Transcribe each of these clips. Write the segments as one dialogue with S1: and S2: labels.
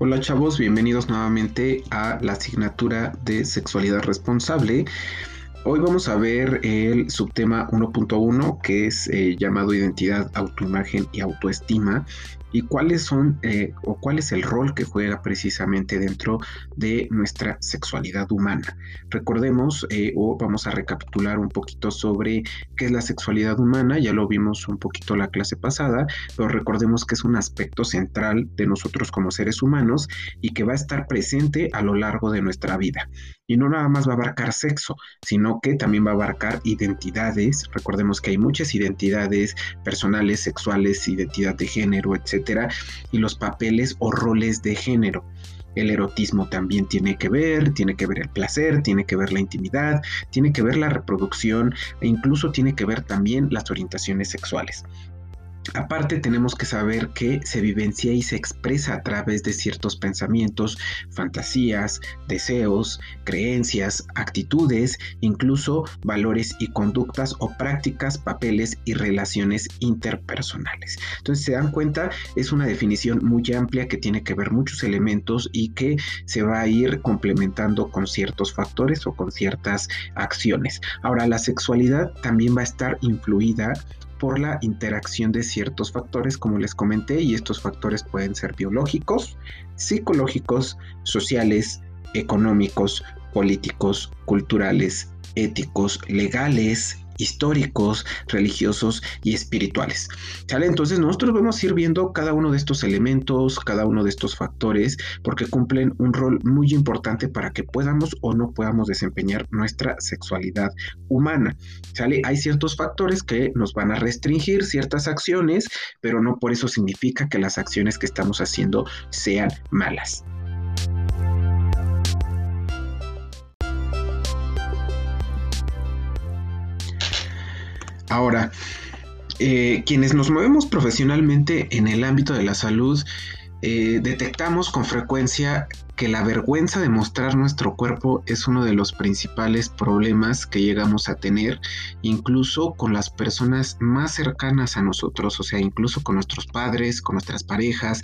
S1: Hola chavos, bienvenidos nuevamente a la asignatura de sexualidad responsable. Hoy vamos a ver el subtema 1.1 que es eh, llamado identidad, autoimagen y autoestima y cuáles son eh, o cuál es el rol que juega precisamente dentro de nuestra sexualidad humana. Recordemos eh, o vamos a recapitular un poquito sobre qué es la sexualidad humana, ya lo vimos un poquito la clase pasada, pero recordemos que es un aspecto central de nosotros como seres humanos y que va a estar presente a lo largo de nuestra vida. Y no nada más va a abarcar sexo, sino que también va a abarcar identidades. Recordemos que hay muchas identidades personales, sexuales, identidad de género, etc y los papeles o roles de género. El erotismo también tiene que ver, tiene que ver el placer, tiene que ver la intimidad, tiene que ver la reproducción e incluso tiene que ver también las orientaciones sexuales. Aparte tenemos que saber que se vivencia y se expresa a través de ciertos pensamientos, fantasías, deseos, creencias, actitudes, incluso valores y conductas o prácticas, papeles y relaciones interpersonales. Entonces se dan cuenta, es una definición muy amplia que tiene que ver muchos elementos y que se va a ir complementando con ciertos factores o con ciertas acciones. Ahora la sexualidad también va a estar influida por la interacción de ciertos factores, como les comenté, y estos factores pueden ser biológicos, psicológicos, sociales, económicos, políticos, culturales, éticos, legales, históricos, religiosos y espirituales. ¿Sale? Entonces nosotros vamos a ir viendo cada uno de estos elementos, cada uno de estos factores, porque cumplen un rol muy importante para que podamos o no podamos desempeñar nuestra sexualidad humana. Hay ciertos factores que nos van a restringir ciertas acciones, pero no por eso significa que las acciones que estamos haciendo sean malas. Ahora, eh, quienes nos movemos profesionalmente en el ámbito de la salud, eh, detectamos con frecuencia que la vergüenza de mostrar nuestro cuerpo es uno de los principales problemas que llegamos a tener, incluso con las personas más cercanas a nosotros, o sea, incluso con nuestros padres, con nuestras parejas,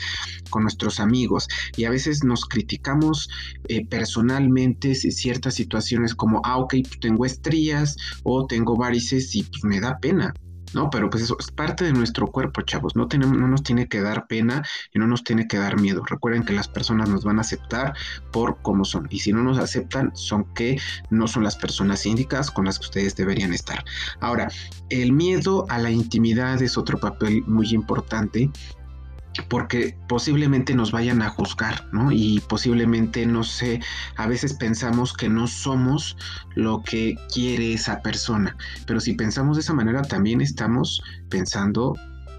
S1: con nuestros amigos. Y a veces nos criticamos eh, personalmente ciertas situaciones como, ah, ok, tengo estrías o tengo varices y pues me da pena. ¿No? Pero pues eso es parte de nuestro cuerpo, chavos. No, tenemos, no nos tiene que dar pena y no nos tiene que dar miedo. Recuerden que las personas nos van a aceptar por cómo son. Y si no nos aceptan, son que no son las personas indicadas con las que ustedes deberían estar. Ahora, el miedo a la intimidad es otro papel muy importante porque posiblemente nos vayan a juzgar, ¿no? Y posiblemente, no sé, a veces pensamos que no somos lo que quiere esa persona, pero si pensamos de esa manera también estamos pensando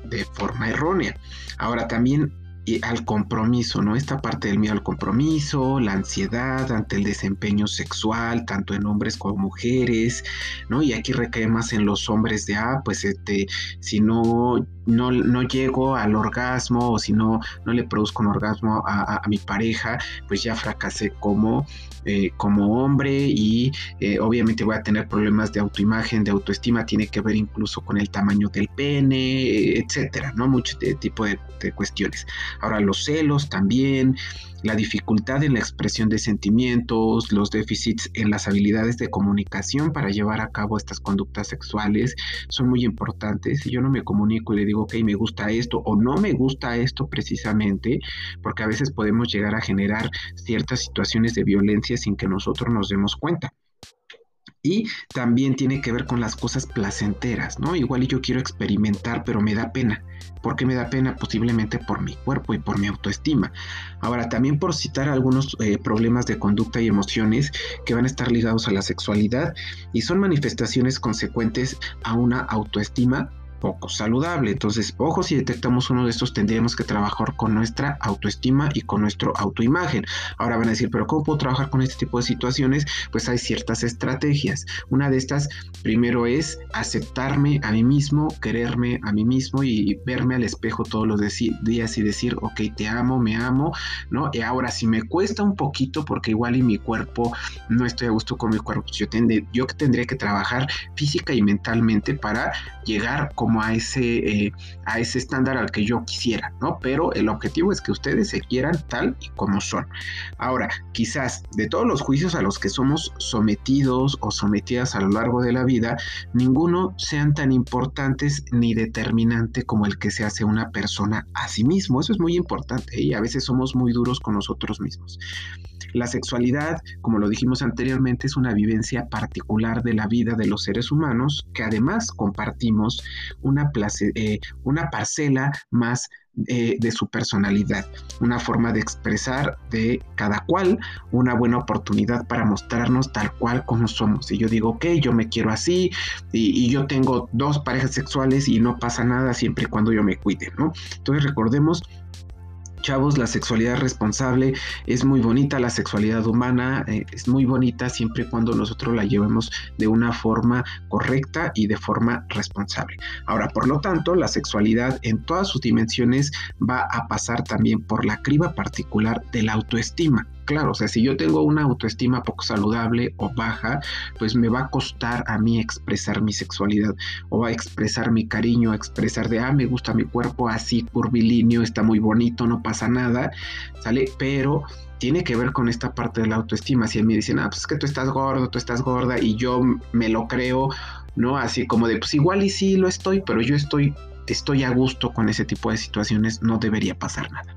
S1: de forma errónea. Ahora también y al compromiso, ¿no? Esta parte del miedo al compromiso, la ansiedad ante el desempeño sexual, tanto en hombres como mujeres, ¿no? Y aquí recae más en los hombres de, ah, pues este, si no, no, no llego al orgasmo o si no, no le produzco un orgasmo a, mi pareja, pues ya fracasé como, eh, como hombre y eh, obviamente voy a tener problemas de autoimagen, de autoestima, tiene que ver incluso con el tamaño del pene, etcétera, ¿no? Mucho tipo de cuestiones. Ahora los celos también, la dificultad en la expresión de sentimientos, los déficits en las habilidades de comunicación para llevar a cabo estas conductas sexuales son muy importantes. Si yo no me comunico y le digo, ok, me gusta esto o no me gusta esto precisamente, porque a veces podemos llegar a generar ciertas situaciones de violencia sin que nosotros nos demos cuenta. Y también tiene que ver con las cosas placenteras, ¿no? Igual yo quiero experimentar, pero me da pena. ¿Por qué me da pena? Posiblemente por mi cuerpo y por mi autoestima. Ahora, también por citar algunos eh, problemas de conducta y emociones que van a estar ligados a la sexualidad y son manifestaciones consecuentes a una autoestima poco saludable. Entonces, ojo, si detectamos uno de estos, tendríamos que trabajar con nuestra autoestima y con nuestro autoimagen. Ahora van a decir, pero ¿cómo puedo trabajar con este tipo de situaciones? Pues hay ciertas estrategias. Una de estas, primero es aceptarme a mí mismo, quererme a mí mismo y verme al espejo todos los días y decir, ok, te amo, me amo, ¿no? Y ahora, si me cuesta un poquito, porque igual y mi cuerpo, no estoy a gusto con mi cuerpo, yo, yo tendría que trabajar física y mentalmente para llegar como a ese, eh, a ese estándar al que yo quisiera, ¿no? Pero el objetivo es que ustedes se quieran tal y como son. Ahora, quizás de todos los juicios a los que somos sometidos o sometidas a lo largo de la vida, ninguno sean tan importantes ni determinante como el que se hace una persona a sí mismo. Eso es muy importante y a veces somos muy duros con nosotros mismos. La sexualidad, como lo dijimos anteriormente, es una vivencia particular de la vida de los seres humanos que además compartimos una, eh, parcela más eh, de su personalidad, una forma de expresar de cada cual, una buena oportunidad para mostrarnos tal cual como somos. Y yo digo, ok, yo me quiero así y, y, yo tengo dos parejas sexuales y no pasa nada siempre y cuando yo me cuide, ¿no? Entonces recordemos chavos, la sexualidad responsable es muy bonita, la sexualidad humana eh, es muy bonita siempre y cuando nosotros la llevemos de una forma correcta y de forma responsable. Ahora, por lo tanto, la sexualidad en todas sus dimensiones va a pasar también por la criba particular de la autoestima claro, o sea, si yo tengo una autoestima poco saludable o baja, pues me va a costar a mí expresar mi sexualidad o a expresar mi cariño, expresar de, ah, me gusta mi cuerpo así curvilíneo, está muy bonito, no pasa nada, ¿sale? Pero tiene que ver con esta parte de la autoestima. Si a mí dicen, ah, pues es que tú estás gordo, tú estás gorda y yo me lo creo, ¿no? Así como de, pues igual y sí lo estoy, pero yo estoy estoy a gusto con ese tipo de situaciones, no debería pasar nada.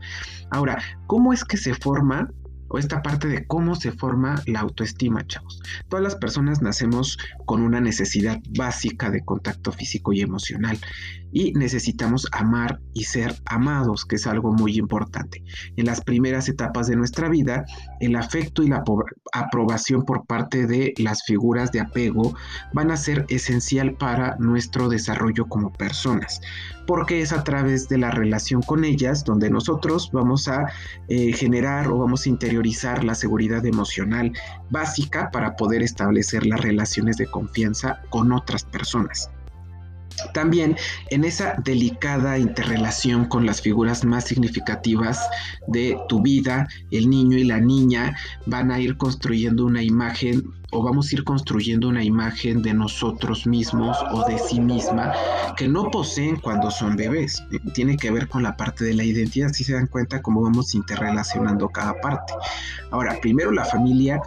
S1: Ahora, ¿cómo es que se forma o esta parte de cómo se forma la autoestima, chavos. Todas las personas nacemos con una necesidad básica de contacto físico y emocional y necesitamos amar y ser amados, que es algo muy importante. En las primeras etapas de nuestra vida, el afecto y la aprobación por parte de las figuras de apego van a ser esencial para nuestro desarrollo como personas, porque es a través de la relación con ellas donde nosotros vamos a eh, generar o vamos a interiorizar la seguridad emocional básica para poder establecer las relaciones de confianza con otras personas. También en esa delicada interrelación con las figuras más significativas de tu vida, el niño y la niña van a ir construyendo una imagen o vamos a ir construyendo una imagen de nosotros mismos o de sí misma que no poseen cuando son bebés. Tiene que ver con la parte de la identidad, si se dan cuenta cómo vamos interrelacionando cada parte. Ahora, primero la familia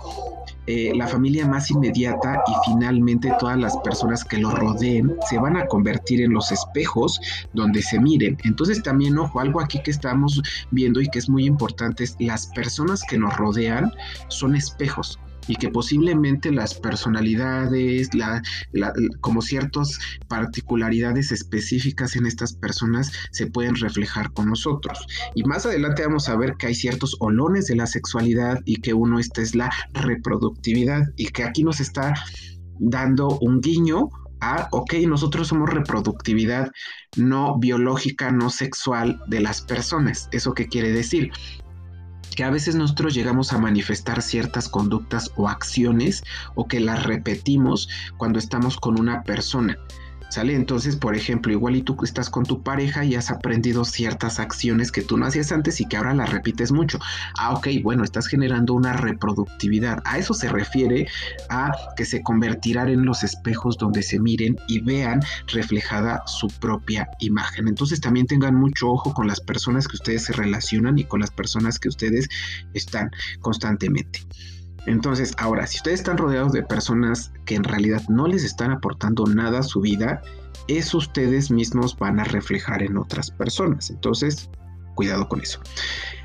S1: eh, la familia más inmediata y finalmente todas las personas que lo rodeen se van a convertir en los espejos donde se miren. Entonces también, ojo, algo aquí que estamos viendo y que es muy importante es las personas que nos rodean son espejos y que posiblemente las personalidades, como ciertas particularidades específicas en estas personas se pueden reflejar con nosotros. Y más adelante vamos a ver que hay ciertos olones de la sexualidad y que uno, esta es la reproductividad y que aquí nos está dando un guiño a, ok, nosotros somos reproductividad no biológica, no sexual de las personas. ¿Eso qué quiere decir? Que a veces nosotros llegamos a manifestar ciertas conductas o acciones o que las repetimos cuando estamos con una persona. ¿Sale? Entonces, por ejemplo, igual y tú estás con tu pareja y has aprendido ciertas acciones que tú no hacías antes y que ahora las repites mucho. Ah, ok, bueno, estás generando una reproductividad. A eso se refiere a que se convertirán en los espejos donde se miren y vean reflejada su propia imagen. Entonces, también tengan mucho ojo con las personas que ustedes se relacionan y con las personas que ustedes están constantemente. Entonces, ahora, si ustedes están rodeados de personas que en realidad no les están aportando nada a su vida, eso ustedes mismos van a reflejar en otras personas. Entonces, cuidado con eso.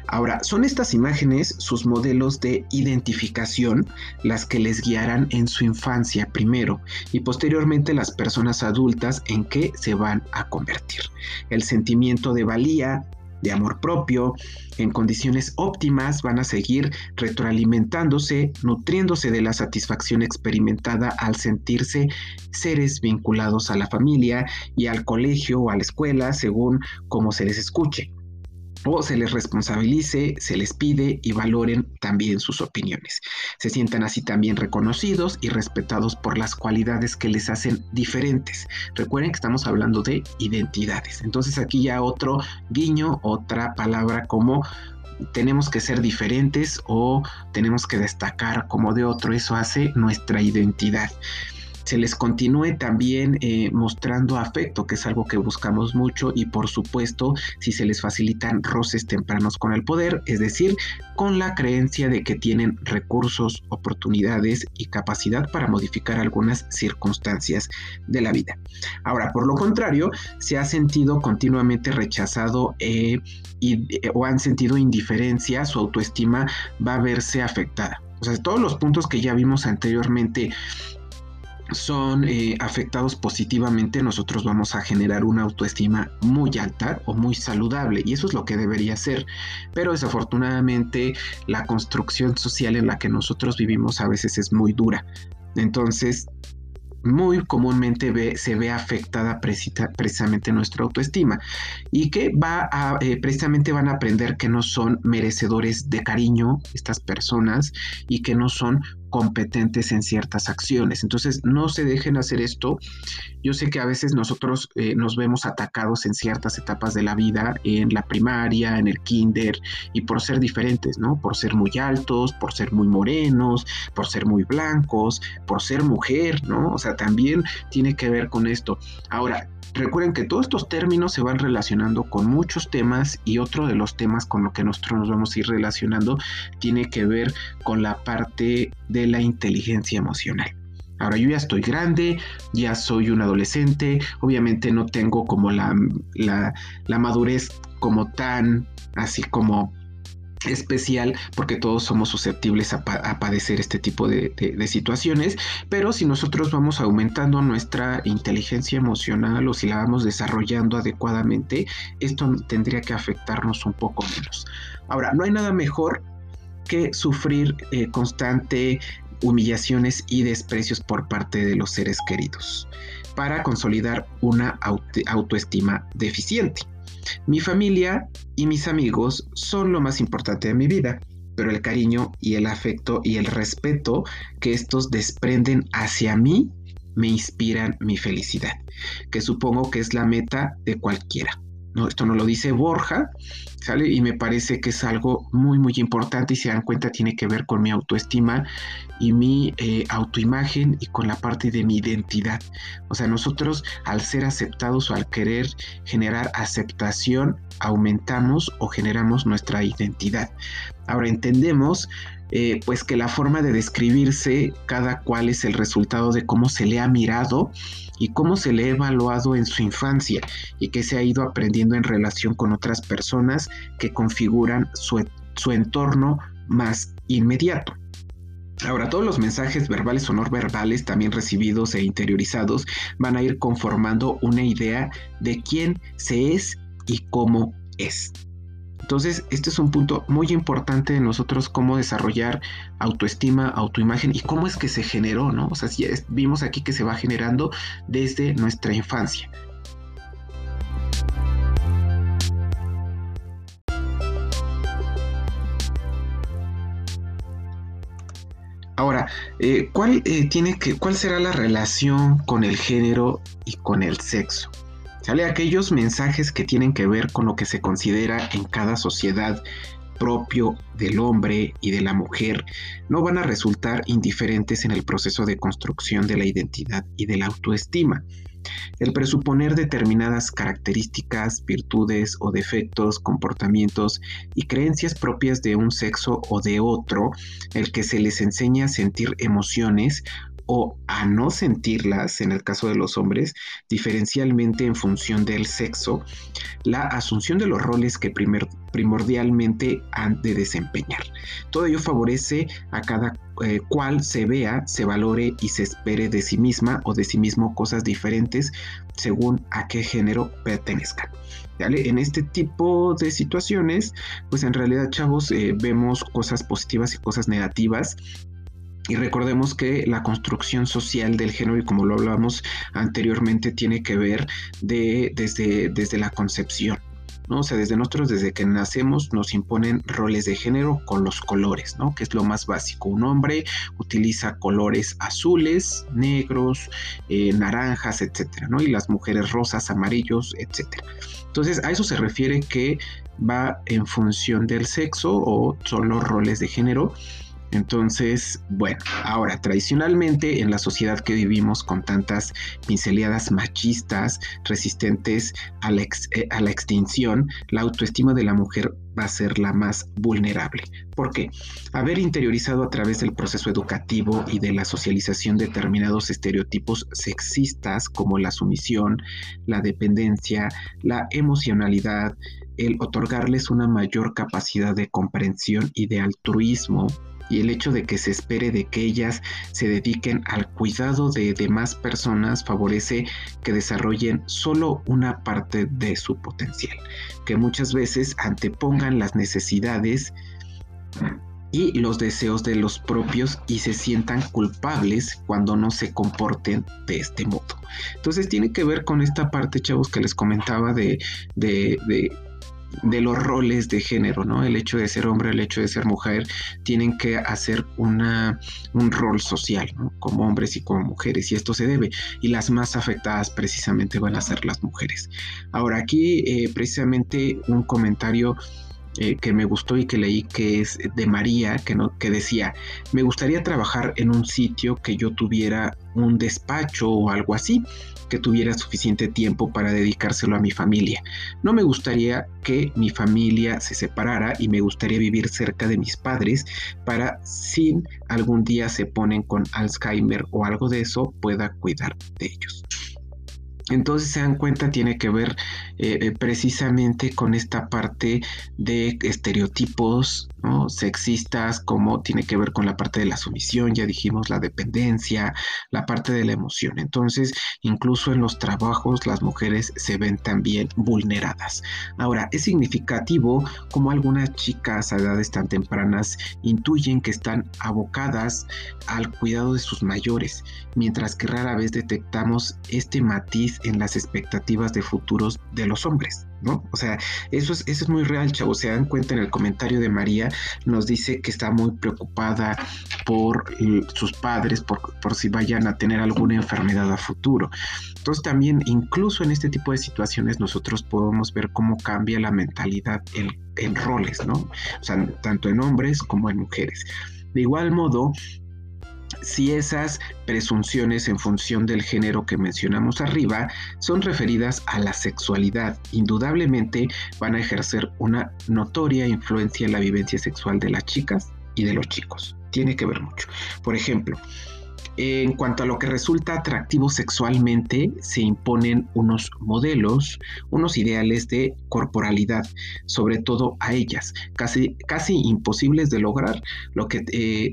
S1: Ahora, son estas imágenes sus modelos de identificación las que les guiarán en su infancia primero y posteriormente las personas adultas en que se van a convertir. El sentimiento de valía, de amor propio, en condiciones óptimas, van a seguir retroalimentándose, nutriéndose de la satisfacción experimentada al sentirse seres vinculados a la familia y al colegio o a la escuela, según como se les escuche o se les responsabilice, se les pide y valoren también sus opiniones. Se sientan así también reconocidos y respetados por las cualidades que les hacen diferentes. Recuerden que estamos hablando de identidades. Entonces aquí ya otro guiño, otra palabra como tenemos que ser diferentes o tenemos que destacar como de otro. Eso hace nuestra identidad. Se les continúe también eh, mostrando afecto, que es algo que buscamos mucho, y por supuesto, si se les facilitan roces tempranos con el poder, es decir, con la creencia de que tienen recursos, oportunidades y capacidad para modificar algunas circunstancias de la vida. Ahora, por lo contrario, se ha sentido continuamente rechazado eh, y, eh, o han sentido indiferencia, su autoestima va a verse afectada. O sea, todos los puntos que ya vimos anteriormente son eh, afectados positivamente, nosotros vamos a generar una autoestima muy alta o muy saludable y eso es lo que debería ser. Pero desafortunadamente la construcción social en la que nosotros vivimos a veces es muy dura. Entonces muy comúnmente se ve afectada precisamente nuestra autoestima y que va eh, precisamente van a aprender que no son merecedores de cariño estas personas y que no son competentes en ciertas acciones. Entonces, no se dejen hacer esto. Yo sé que a veces nosotros eh, nos vemos atacados en ciertas etapas de la vida, en la primaria, en el kinder, y por ser diferentes, ¿no? Por ser muy altos, por ser muy morenos, por ser muy blancos, por ser mujer, ¿no? O sea, también tiene que ver con esto. Ahora, Recuerden que todos estos términos se van relacionando con muchos temas y otro de los temas con lo que nosotros nos vamos a ir relacionando tiene que ver con la parte de la inteligencia emocional. Ahora yo ya estoy grande, ya soy un adolescente, obviamente no tengo como la, la, madurez como tan así como especial porque todos somos susceptibles a, padecer este tipo de, situaciones, pero si nosotros vamos aumentando nuestra inteligencia emocional o si la vamos desarrollando adecuadamente, esto tendría que afectarnos un poco menos. Ahora, no hay nada mejor que sufrir eh, constante humillaciones y desprecios por parte de los seres queridos para consolidar una autoestima deficiente. Mi familia y mis amigos son lo más importante de mi vida, pero el cariño y el afecto y el respeto que estos desprenden hacia mí me inspiran mi felicidad, que supongo que es la meta de cualquiera. No, esto no lo dice Borja, ¿sale? Y me parece que es algo muy, muy importante y se dan cuenta tiene que ver con mi autoestima y mi eh, autoimagen y con la parte de mi identidad. O sea, nosotros al ser aceptados o al querer generar aceptación, aumentamos o generamos nuestra identidad. Ahora entendemos eh, pues que la forma de describirse cada cual es el resultado de cómo se le ha mirado y cómo se le ha evaluado en su infancia y que se ha ido aprendiendo en relación con otras personas que configuran su, su entorno más inmediato. Ahora, todos los mensajes verbales o no verbales, también recibidos e interiorizados, van a ir conformando una idea de quién se es y cómo es. Entonces, este es un punto muy importante de nosotros, cómo desarrollar autoestima, autoimagen y cómo es que se generó, ¿no? O sea, si vimos aquí que se va generando desde nuestra infancia. Ahora, eh, ¿cuál, eh, tiene que, ¿cuál será la relación con el género y con el sexo? ¿Sale? Aquellos mensajes que tienen que ver con lo que se considera en cada sociedad propio del hombre y de la mujer no van a resultar indiferentes en el proceso de construcción de la identidad y de la autoestima. El presuponer determinadas características, virtudes o defectos, comportamientos y creencias propias de un sexo o de otro, el que se les enseña a sentir emociones o a no sentirlas, en el caso de los hombres, diferencialmente en función del sexo, la asunción de los roles que primordialmente han de desempeñar. Todo ello favorece a cada eh, cual se vea, se valore y se espere de sí misma o de sí mismo cosas diferentes según a qué género pertenezcan. En este tipo de situaciones, pues en realidad, chavos, eh, vemos cosas positivas y cosas negativas y recordemos que la construcción social del género, y como lo hablamos anteriormente, tiene que ver de, desde, desde la concepción. ¿no? O sea, desde nosotros, desde que nacemos, nos imponen roles de género con los colores, ¿no? Que es lo más básico. Un hombre utiliza colores azules, negros, eh, naranjas, etcétera, ¿no? Y las mujeres rosas, amarillos, etcétera. Entonces, a eso se refiere que va en función del sexo o son los roles de género Entonces, bueno, ahora tradicionalmente en la sociedad que vivimos con tantas pinceladas machistas resistentes a la, eh, a la extinción, la autoestima de la mujer va a ser la más vulnerable. ¿Por qué? Haber interiorizado a través del proceso educativo y de la socialización determinados estereotipos sexistas como la sumisión, la dependencia, la emocionalidad, el otorgarles una mayor capacidad de comprensión y de altruismo, y el hecho de que se espere de que ellas se dediquen al cuidado de demás personas favorece que desarrollen solo una parte de su potencial, que muchas veces antepongan las necesidades y los deseos de los propios y se sientan culpables cuando no se comporten de este modo. Entonces tiene que ver con esta parte, chavos, que les comentaba de, de, de de los roles de género, ¿no? El hecho de ser hombre, el hecho de ser mujer, tienen que hacer una, un rol social, ¿no? Como hombres y como mujeres, y esto se debe. Y las más afectadas precisamente van a ser las mujeres. Ahora, aquí eh, precisamente un comentario eh, que me gustó y que leí que es de María, que, no, que decía, me gustaría trabajar en un sitio que yo tuviera un despacho o algo así, que tuviera suficiente tiempo para dedicárselo a mi familia. No me gustaría que mi familia se separara y me gustaría vivir cerca de mis padres para si algún día se ponen con Alzheimer o algo de eso pueda cuidar de ellos. Entonces se dan cuenta, tiene que ver eh, eh, precisamente con esta parte de estereotipos sexistas, como tiene que ver con la parte de la sumisión, ya dijimos la dependencia, la parte de la emoción. Entonces, incluso en los trabajos las mujeres se ven también vulneradas. Ahora, es significativo como algunas chicas a edades tan tempranas intuyen que están abocadas al cuidado de sus mayores, mientras que rara vez detectamos este matiz en las expectativas de futuros de los hombres. ¿no? O sea, eso es, eso es muy real, chavos. Se dan cuenta en el comentario de María, nos dice que está muy preocupada por sus padres, por, si vayan a tener alguna enfermedad a futuro. Entonces también, incluso en este tipo de situaciones, nosotros podemos ver cómo cambia la mentalidad en, en roles, ¿no? O sea, tanto en hombres como en mujeres. De igual modo, si esas presunciones en función del género que mencionamos arriba son referidas a la sexualidad, indudablemente van a ejercer una notoria influencia en la vivencia sexual de las chicas y de los chicos. Tiene que ver mucho. Por ejemplo, en cuanto a lo que resulta atractivo sexualmente, se imponen unos modelos, unos ideales de corporalidad, sobre todo a ellas, casi, casi imposibles de lograr, lo que eh,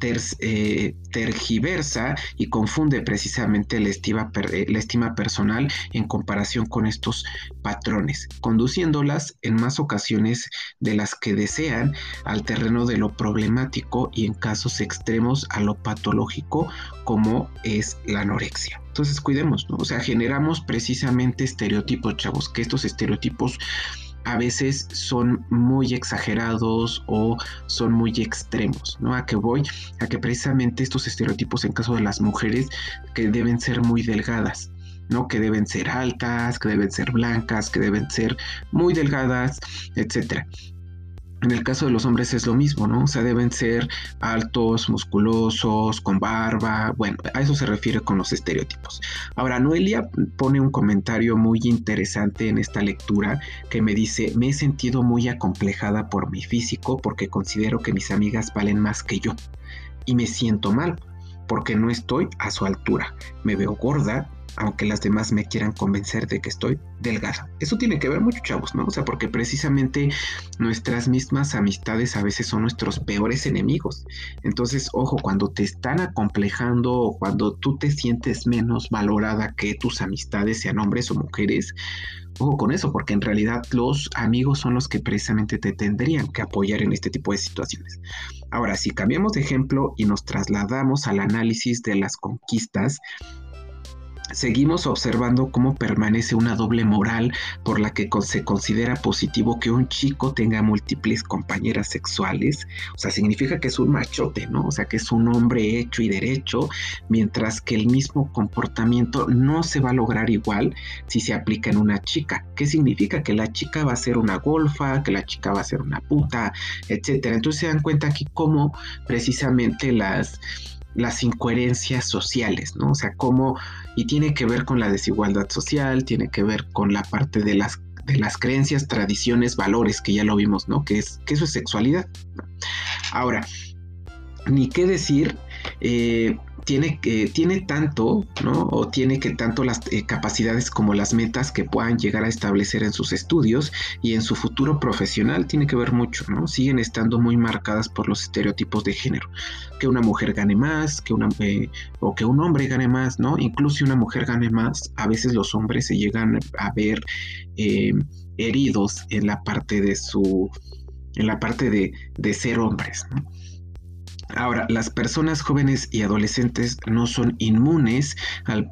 S1: eh, tergiversa y confunde precisamente la estima, eh, la estima personal en comparación con estos patrones, conduciéndolas en más ocasiones de las que desean al terreno de lo problemático y en casos extremos a lo patológico como es la anorexia. Entonces cuidemos, ¿no? O sea, generamos precisamente estereotipos, chavos, que estos estereotipos a veces son muy exagerados o son muy extremos, ¿no? A que voy, a que precisamente estos estereotipos en caso de las mujeres que deben ser muy delgadas, ¿no? Que deben ser altas, que deben ser blancas, que deben ser muy delgadas, etcétera. En el caso de los hombres es lo mismo, ¿no? O sea, deben ser altos, musculosos, con barba. Bueno, a eso se refiere con los estereotipos. Ahora, Noelia pone un comentario muy interesante en esta lectura que me dice, me he sentido muy acomplejada por mi físico porque considero que mis amigas valen más que yo. Y me siento mal porque no estoy a su altura. Me veo gorda, aunque las demás me quieran convencer de que estoy delgada. Eso tiene que ver mucho, chavos, ¿no? O sea, porque precisamente nuestras mismas amistades a veces son nuestros peores enemigos. Entonces, ojo, cuando te están acomplejando o cuando tú te sientes menos valorada que tus amistades, sean hombres o mujeres, ojo con eso, porque en realidad los amigos son los que precisamente te tendrían que apoyar en este tipo de situaciones. Ahora, si cambiamos de ejemplo y nos trasladamos al análisis de las conquistas, seguimos observando cómo permanece una doble moral por la que se considera positivo que un chico tenga múltiples compañeras sexuales. O sea, significa que es un machote, ¿no? O sea, que es un hombre hecho y derecho, mientras que el mismo comportamiento no se va a lograr igual si se aplica en una chica. ¿Qué significa? Que la chica va a ser una golfa, que la chica va a ser una puta, etcétera. Entonces se dan cuenta aquí cómo precisamente las las incoherencias sociales, ¿no? O sea, cómo, y tiene que ver con la desigualdad social, tiene que ver con la parte de las, de las creencias, tradiciones, valores, que ya lo vimos, ¿no? Que, es, que eso es sexualidad. Ahora, ni qué decir eh, tiene, que tiene tanto, ¿no? O tiene que tanto las eh, capacidades como las metas que puedan llegar a establecer en sus estudios y en su futuro profesional tiene que ver mucho, ¿no? Siguen estando muy marcadas por los estereotipos de género. Que una mujer gane más, que una, eh, o que un hombre gane más, ¿no? Incluso si una mujer gane más, a veces los hombres se llegan a ver eh, heridos en la parte de su, en la parte de, de ser hombres, ¿no? Ahora, las personas jóvenes y adolescentes no son inmunes al,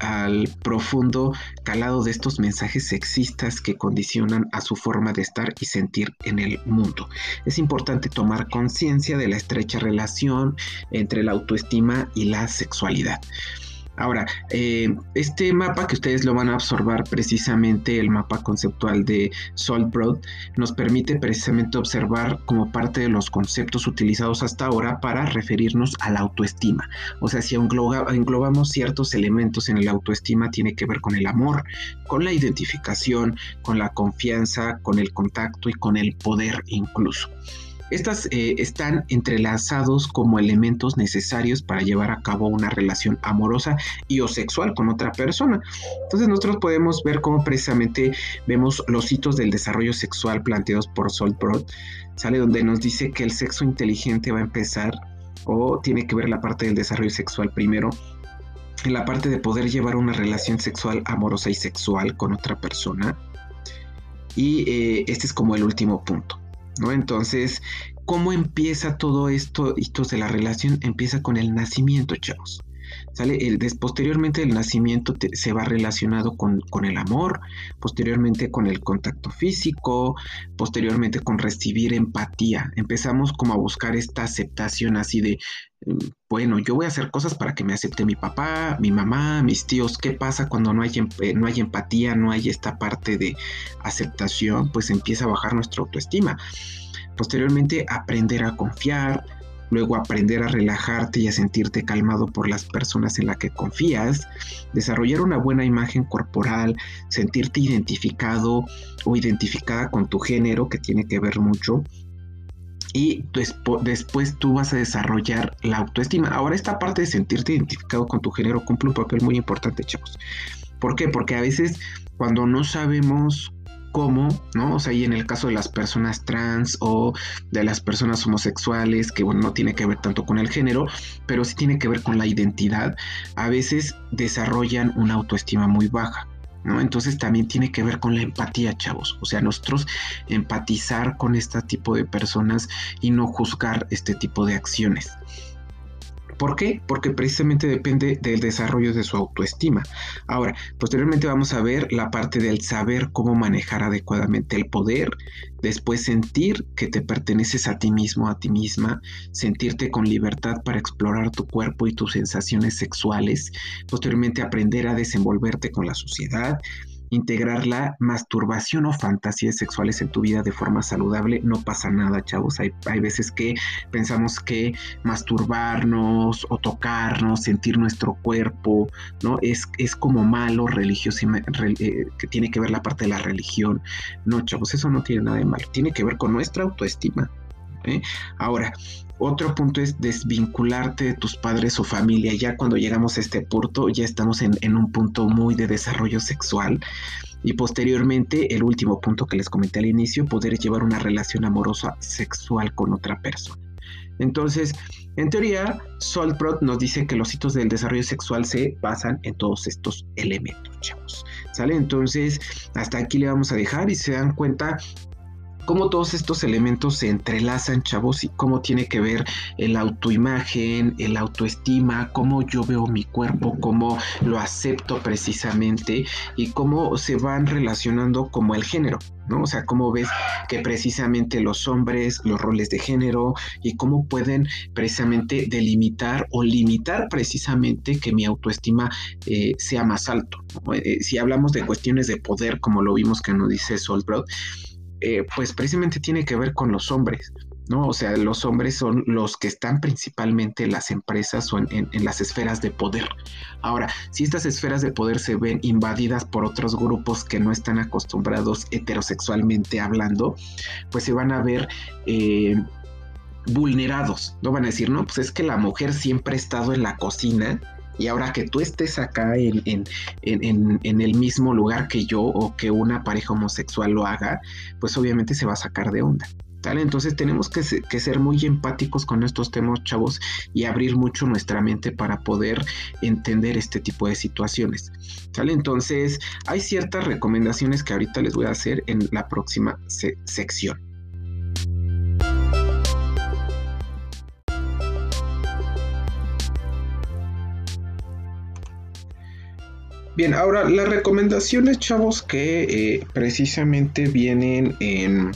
S1: profundo calado de estos mensajes sexistas que condicionan a su forma de estar y sentir en el mundo. Es importante tomar conciencia de la estrecha relación entre la autoestima y la sexualidad. Ahora, eh, este mapa que ustedes lo van a absorber precisamente, el mapa conceptual de Saltbrod, nos permite precisamente observar como parte de los conceptos utilizados hasta ahora para referirnos a la autoestima. O sea, si englobamos ciertos elementos en la autoestima, tiene que ver con el amor, con la identificación, con la confianza, con el contacto y con el poder incluso. Estas eh, están entrelazados como elementos necesarios para llevar a cabo una relación amorosa y o sexual con otra persona. Entonces nosotros podemos ver cómo precisamente vemos los hitos del desarrollo sexual planteados por Solbrod, sale donde nos dice que el sexo inteligente va a empezar o tiene que ver la parte del desarrollo sexual primero en la parte de poder llevar una relación sexual amorosa y sexual con otra persona. Y eh, este es como el último punto. ¿No? Entonces, ¿cómo empieza todo esto, esto de la relación? Empieza con el nacimiento, chavos. ¿Sale? Posteriormente el nacimiento se va relacionado con, con, el amor, posteriormente con el contacto físico, posteriormente con recibir empatía. Empezamos como a buscar esta aceptación así de, mm, bueno, yo voy a hacer cosas para que me acepte mi papá, mi mamá, mis tíos. ¿Qué pasa cuando no hay, em, eh, no hay empatía, no hay esta parte de aceptación? Pues empieza a bajar nuestra autoestima. Posteriormente aprender a confiar, luego aprender a relajarte y a sentirte calmado por las personas en las que confías, desarrollar una buena imagen corporal, sentirte identificado o identificada con tu género, que tiene que ver mucho, y después tú vas a desarrollar la autoestima. Ahora esta parte de sentirte identificado con tu género cumple un papel muy importante, chavos. ¿Por qué? Porque a veces cuando no sabemos cómo, ¿no? O sea, y en el caso de las personas trans o de las personas homosexuales, que bueno, no tiene que ver tanto con el género, pero sí tiene que ver con la identidad, a veces desarrollan una autoestima muy baja. ¿No? Entonces también tiene que ver con la empatía, chavos. O sea, nosotros empatizar con este tipo de personas y no juzgar este tipo de acciones. ¿Por qué? Porque precisamente depende del desarrollo de su autoestima. Ahora, posteriormente vamos a ver la parte del saber cómo manejar adecuadamente el poder, después sentir que te perteneces a ti mismo, a ti misma, sentirte con libertad para explorar tu cuerpo y tus sensaciones sexuales, posteriormente aprender a desenvolverte con la sociedad, integrar la masturbación o fantasías sexuales en tu vida de forma saludable, no pasa nada, chavos. Hay, veces que pensamos que masturbarnos o tocarnos, sentir nuestro cuerpo, ¿no? Es, es como malo religioso, eh, que tiene que ver la parte de la religión. No, chavos, eso no tiene nada de malo. Tiene que ver con nuestra autoestima. ¿Eh? Ahora, otro punto es desvincularte de tus padres o familia. Ya cuando llegamos a este punto, ya estamos en, un punto muy de desarrollo sexual. Y posteriormente, el último punto que les comenté al inicio, poder llevar una relación amorosa sexual con otra persona. Entonces, en teoría, Solprot nos dice que los hitos del desarrollo sexual se basan en todos estos elementos, chavos. ¿Sale? Entonces, hasta aquí le vamos a dejar y se dan cuenta cómo todos estos elementos se entrelazan, chavos, y cómo tiene que ver el autoimagen, el autoestima, cómo yo veo mi cuerpo, cómo lo acepto precisamente y cómo se van relacionando como el género. ¿no? O sea, cómo ves que precisamente los hombres, los roles de género y cómo pueden precisamente delimitar o limitar precisamente que mi autoestima eh, sea más alto. Eh, si hablamos de cuestiones de poder, como lo vimos que nos dice Solbrod, eh, pues precisamente tiene que ver con los hombres. ¿no? O sea, los hombres son los que están principalmente en las empresas o en, las esferas de poder. Ahora, si estas esferas de poder se ven invadidas por otros grupos que no están acostumbrados heterosexualmente hablando, pues se van a ver... Eh, vulnerados, no van a decir, no, pues es que la mujer siempre ha estado en la cocina y ahora que tú estés acá en, en, el mismo lugar que yo o que una pareja homosexual lo haga, pues obviamente se va a sacar de onda. Entonces tenemos que, ser muy empáticos con estos temas, chavos, y abrir mucho nuestra mente para poder entender este tipo de situaciones. ¿Sale? Entonces hay ciertas recomendaciones que ahorita les voy a hacer en la próxima sección. Bien, ahora las recomendaciones, chavos, que eh, precisamente vienen en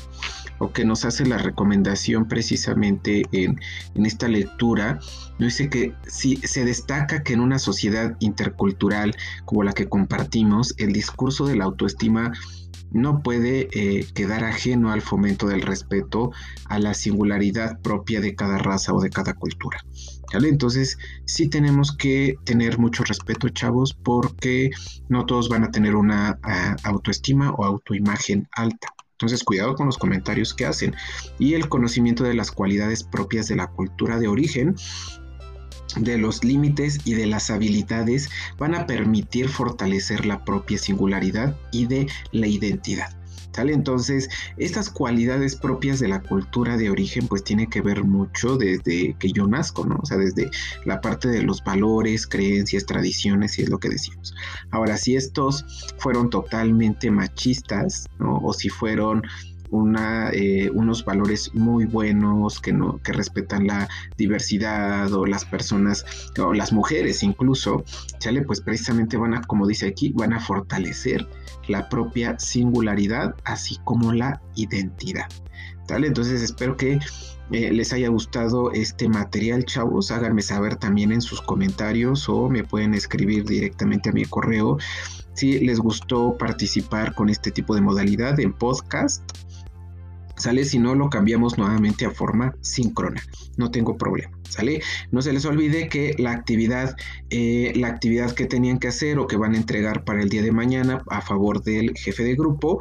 S1: o que nos hace la recomendación precisamente en, esta lectura, dice que se destaca que en una sociedad intercultural como la que compartimos, el discurso de la autoestima no puede eh, quedar ajeno al fomento del respeto a la singularidad propia de cada raza o de cada cultura. Entonces, sí tenemos que tener mucho respeto, chavos, porque no todos van a tener una ah, autoestima o autoimagen alta. Entonces, cuidado con los comentarios que hacen. Y el conocimiento de las cualidades propias de la cultura de origen de los límites y de las habilidades van a permitir fortalecer la propia singularidad y de la identidad. Entonces, estas cualidades propias de la cultura de origen, pues tiene que ver mucho desde que yo nazco, ¿no? O sea, desde la parte de los valores, creencias, tradiciones, y es lo que decimos. Ahora, si estos fueron totalmente machistas, ¿no? O si fueron una, eh, unos valores muy buenos que, no, que respetan la diversidad o las personas o las mujeres incluso, ¿sale? Pues precisamente van a, como dice aquí, van a fortalecer la propia singularidad así como la identidad. ¿Sale? Entonces espero que eh, les haya gustado este material, chavos. Háganme saber también en sus comentarios o me pueden escribir directamente a mi correo si les gustó participar con este tipo de modalidad en podcast ¿Sale? Si no, lo cambiamos nuevamente a forma síncrona. No tengo problema. ¿Sale? No se les olvide que la actividad, eh, la actividad que tenían que hacer o que van a entregar para el día de mañana a favor del jefe de grupo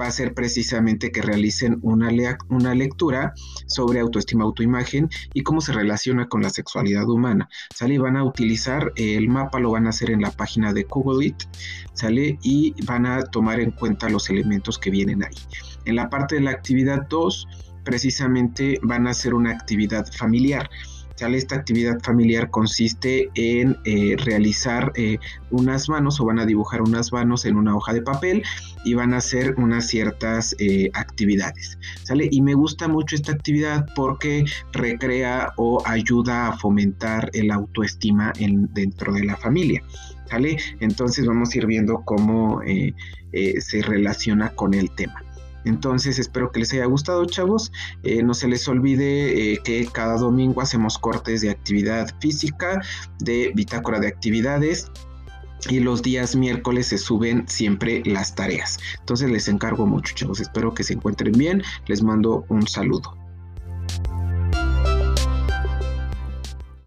S1: va a ser precisamente que realicen una, una lectura sobre autoestima, autoimagen y cómo se relaciona con la sexualidad humana. ¿Sale? Van a utilizar el mapa, lo van a hacer en la página de Google It, ¿sale? Y van a tomar en cuenta los elementos que vienen ahí. En la parte de la actividad 2, precisamente van a hacer una actividad familiar. Esta actividad familiar consiste en eh, realizar eh, unas manos o van a dibujar unas manos en una hoja de papel y van a hacer unas ciertas eh, actividades. ¿sale? Y me gusta mucho esta actividad porque recrea o ayuda a fomentar el autoestima en, dentro de la familia. ¿sale? Entonces vamos a ir viendo cómo se relaciona con el tema. Entonces espero que les haya gustado chavos. Eh, no se les olvide eh, que cada domingo hacemos cortes de actividad física, de bitácora de actividades. Y los días miércoles se suben siempre las tareas. Entonces les encargo mucho, chavos. Espero que se encuentren bien. Les mando un saludo.